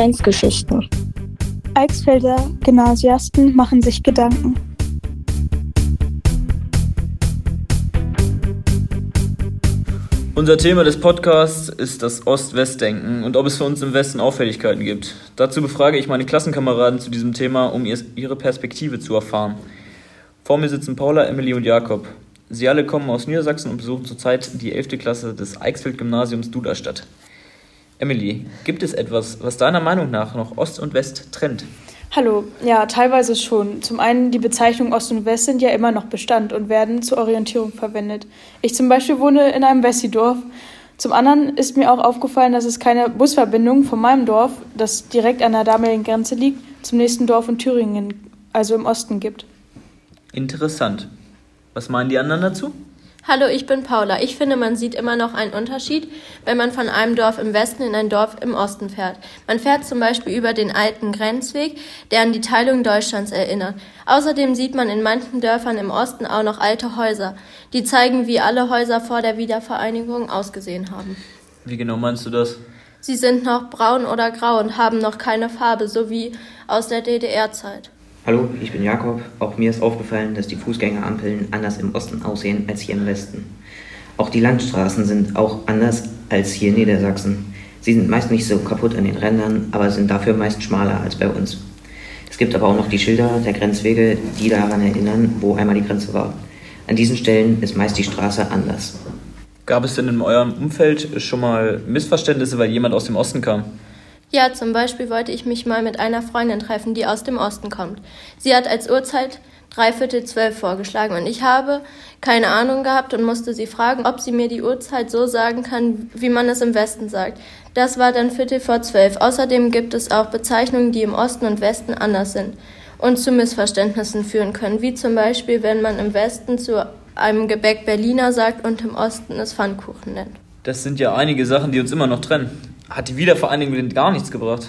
Grenzgeschichten. Eichsfelder Gymnasiasten machen sich Gedanken. Unser Thema des Podcasts ist das Ost-West-Denken und ob es für uns im Westen Auffälligkeiten gibt. Dazu befrage ich meine Klassenkameraden zu diesem Thema, um ihre Perspektive zu erfahren. Vor mir sitzen Paula, Emily und Jakob. Sie alle kommen aus Niedersachsen und besuchen zurzeit die 11. Klasse des Eichsfeld-Gymnasiums Duderstadt. Emily, gibt es etwas, was deiner Meinung nach noch Ost und West trennt? Hallo, ja, teilweise schon. Zum einen, die Bezeichnungen Ost und West sind ja immer noch Bestand und werden zur Orientierung verwendet. Ich zum Beispiel wohne in einem Wessi-Dorf. Zum anderen ist mir auch aufgefallen, dass es keine Busverbindung von meinem Dorf, das direkt an der damaligen Grenze liegt, zum nächsten Dorf in Thüringen, also im Osten gibt. Interessant. Was meinen die anderen dazu? Hallo, ich bin Paula. Ich finde, man sieht immer noch einen Unterschied, wenn man von einem Dorf im Westen in ein Dorf im Osten fährt. Man fährt zum Beispiel über den alten Grenzweg, der an die Teilung Deutschlands erinnert. Außerdem sieht man in manchen Dörfern im Osten auch noch alte Häuser, die zeigen, wie alle Häuser vor der Wiedervereinigung ausgesehen haben. Wie genau meinst du das? Sie sind noch braun oder grau und haben noch keine Farbe, so wie aus der DDR-Zeit. Hallo, ich bin Jakob. Auch mir ist aufgefallen, dass die Fußgängerampeln anders im Osten aussehen als hier im Westen. Auch die Landstraßen sind auch anders als hier in Niedersachsen. Sie sind meist nicht so kaputt an den Rändern, aber sind dafür meist schmaler als bei uns. Es gibt aber auch noch die Schilder der Grenzwege, die daran erinnern, wo einmal die Grenze war. An diesen Stellen ist meist die Straße anders. Gab es denn in eurem Umfeld schon mal Missverständnisse, weil jemand aus dem Osten kam? Ja, zum Beispiel wollte ich mich mal mit einer Freundin treffen, die aus dem Osten kommt. Sie hat als Uhrzeit dreiviertel zwölf vorgeschlagen und ich habe keine Ahnung gehabt und musste sie fragen, ob sie mir die Uhrzeit so sagen kann, wie man es im Westen sagt. Das war dann Viertel vor zwölf. Außerdem gibt es auch Bezeichnungen, die im Osten und Westen anders sind und zu Missverständnissen führen können, wie zum Beispiel, wenn man im Westen zu einem Gebäck Berliner sagt und im Osten es Pfannkuchen nennt. Das sind ja einige Sachen, die uns immer noch trennen hat die Wiedervereinigung gar nichts gebracht.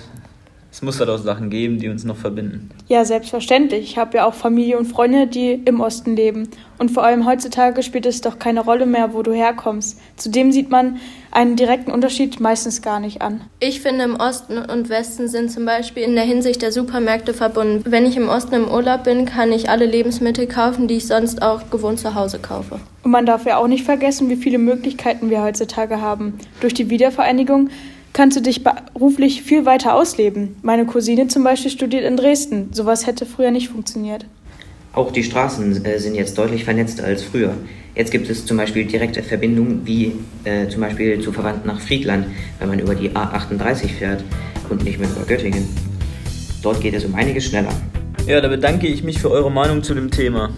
Es muss da doch Sachen geben, die uns noch verbinden. Ja, selbstverständlich. Ich habe ja auch Familie und Freunde, die im Osten leben. Und vor allem heutzutage spielt es doch keine Rolle mehr, wo du herkommst. Zudem sieht man einen direkten Unterschied meistens gar nicht an. Ich finde, im Osten und Westen sind zum Beispiel in der Hinsicht der Supermärkte verbunden. Wenn ich im Osten im Urlaub bin, kann ich alle Lebensmittel kaufen, die ich sonst auch gewohnt zu Hause kaufe. Und man darf ja auch nicht vergessen, wie viele Möglichkeiten wir heutzutage haben. Durch die Wiedervereinigung kannst du dich beruflich viel weiter ausleben. Meine Cousine zum Beispiel studiert in Dresden. Sowas hätte früher nicht funktioniert. Auch die Straßen äh, sind jetzt deutlich vernetzter als früher. Jetzt gibt es zum Beispiel direkte Verbindungen, wie äh, zum Beispiel zu Verwandten nach Friedland, wenn man über die A38 fährt und nicht mehr über Göttingen. Dort geht es um einiges schneller. Ja, da bedanke ich mich für eure Meinung zu dem Thema.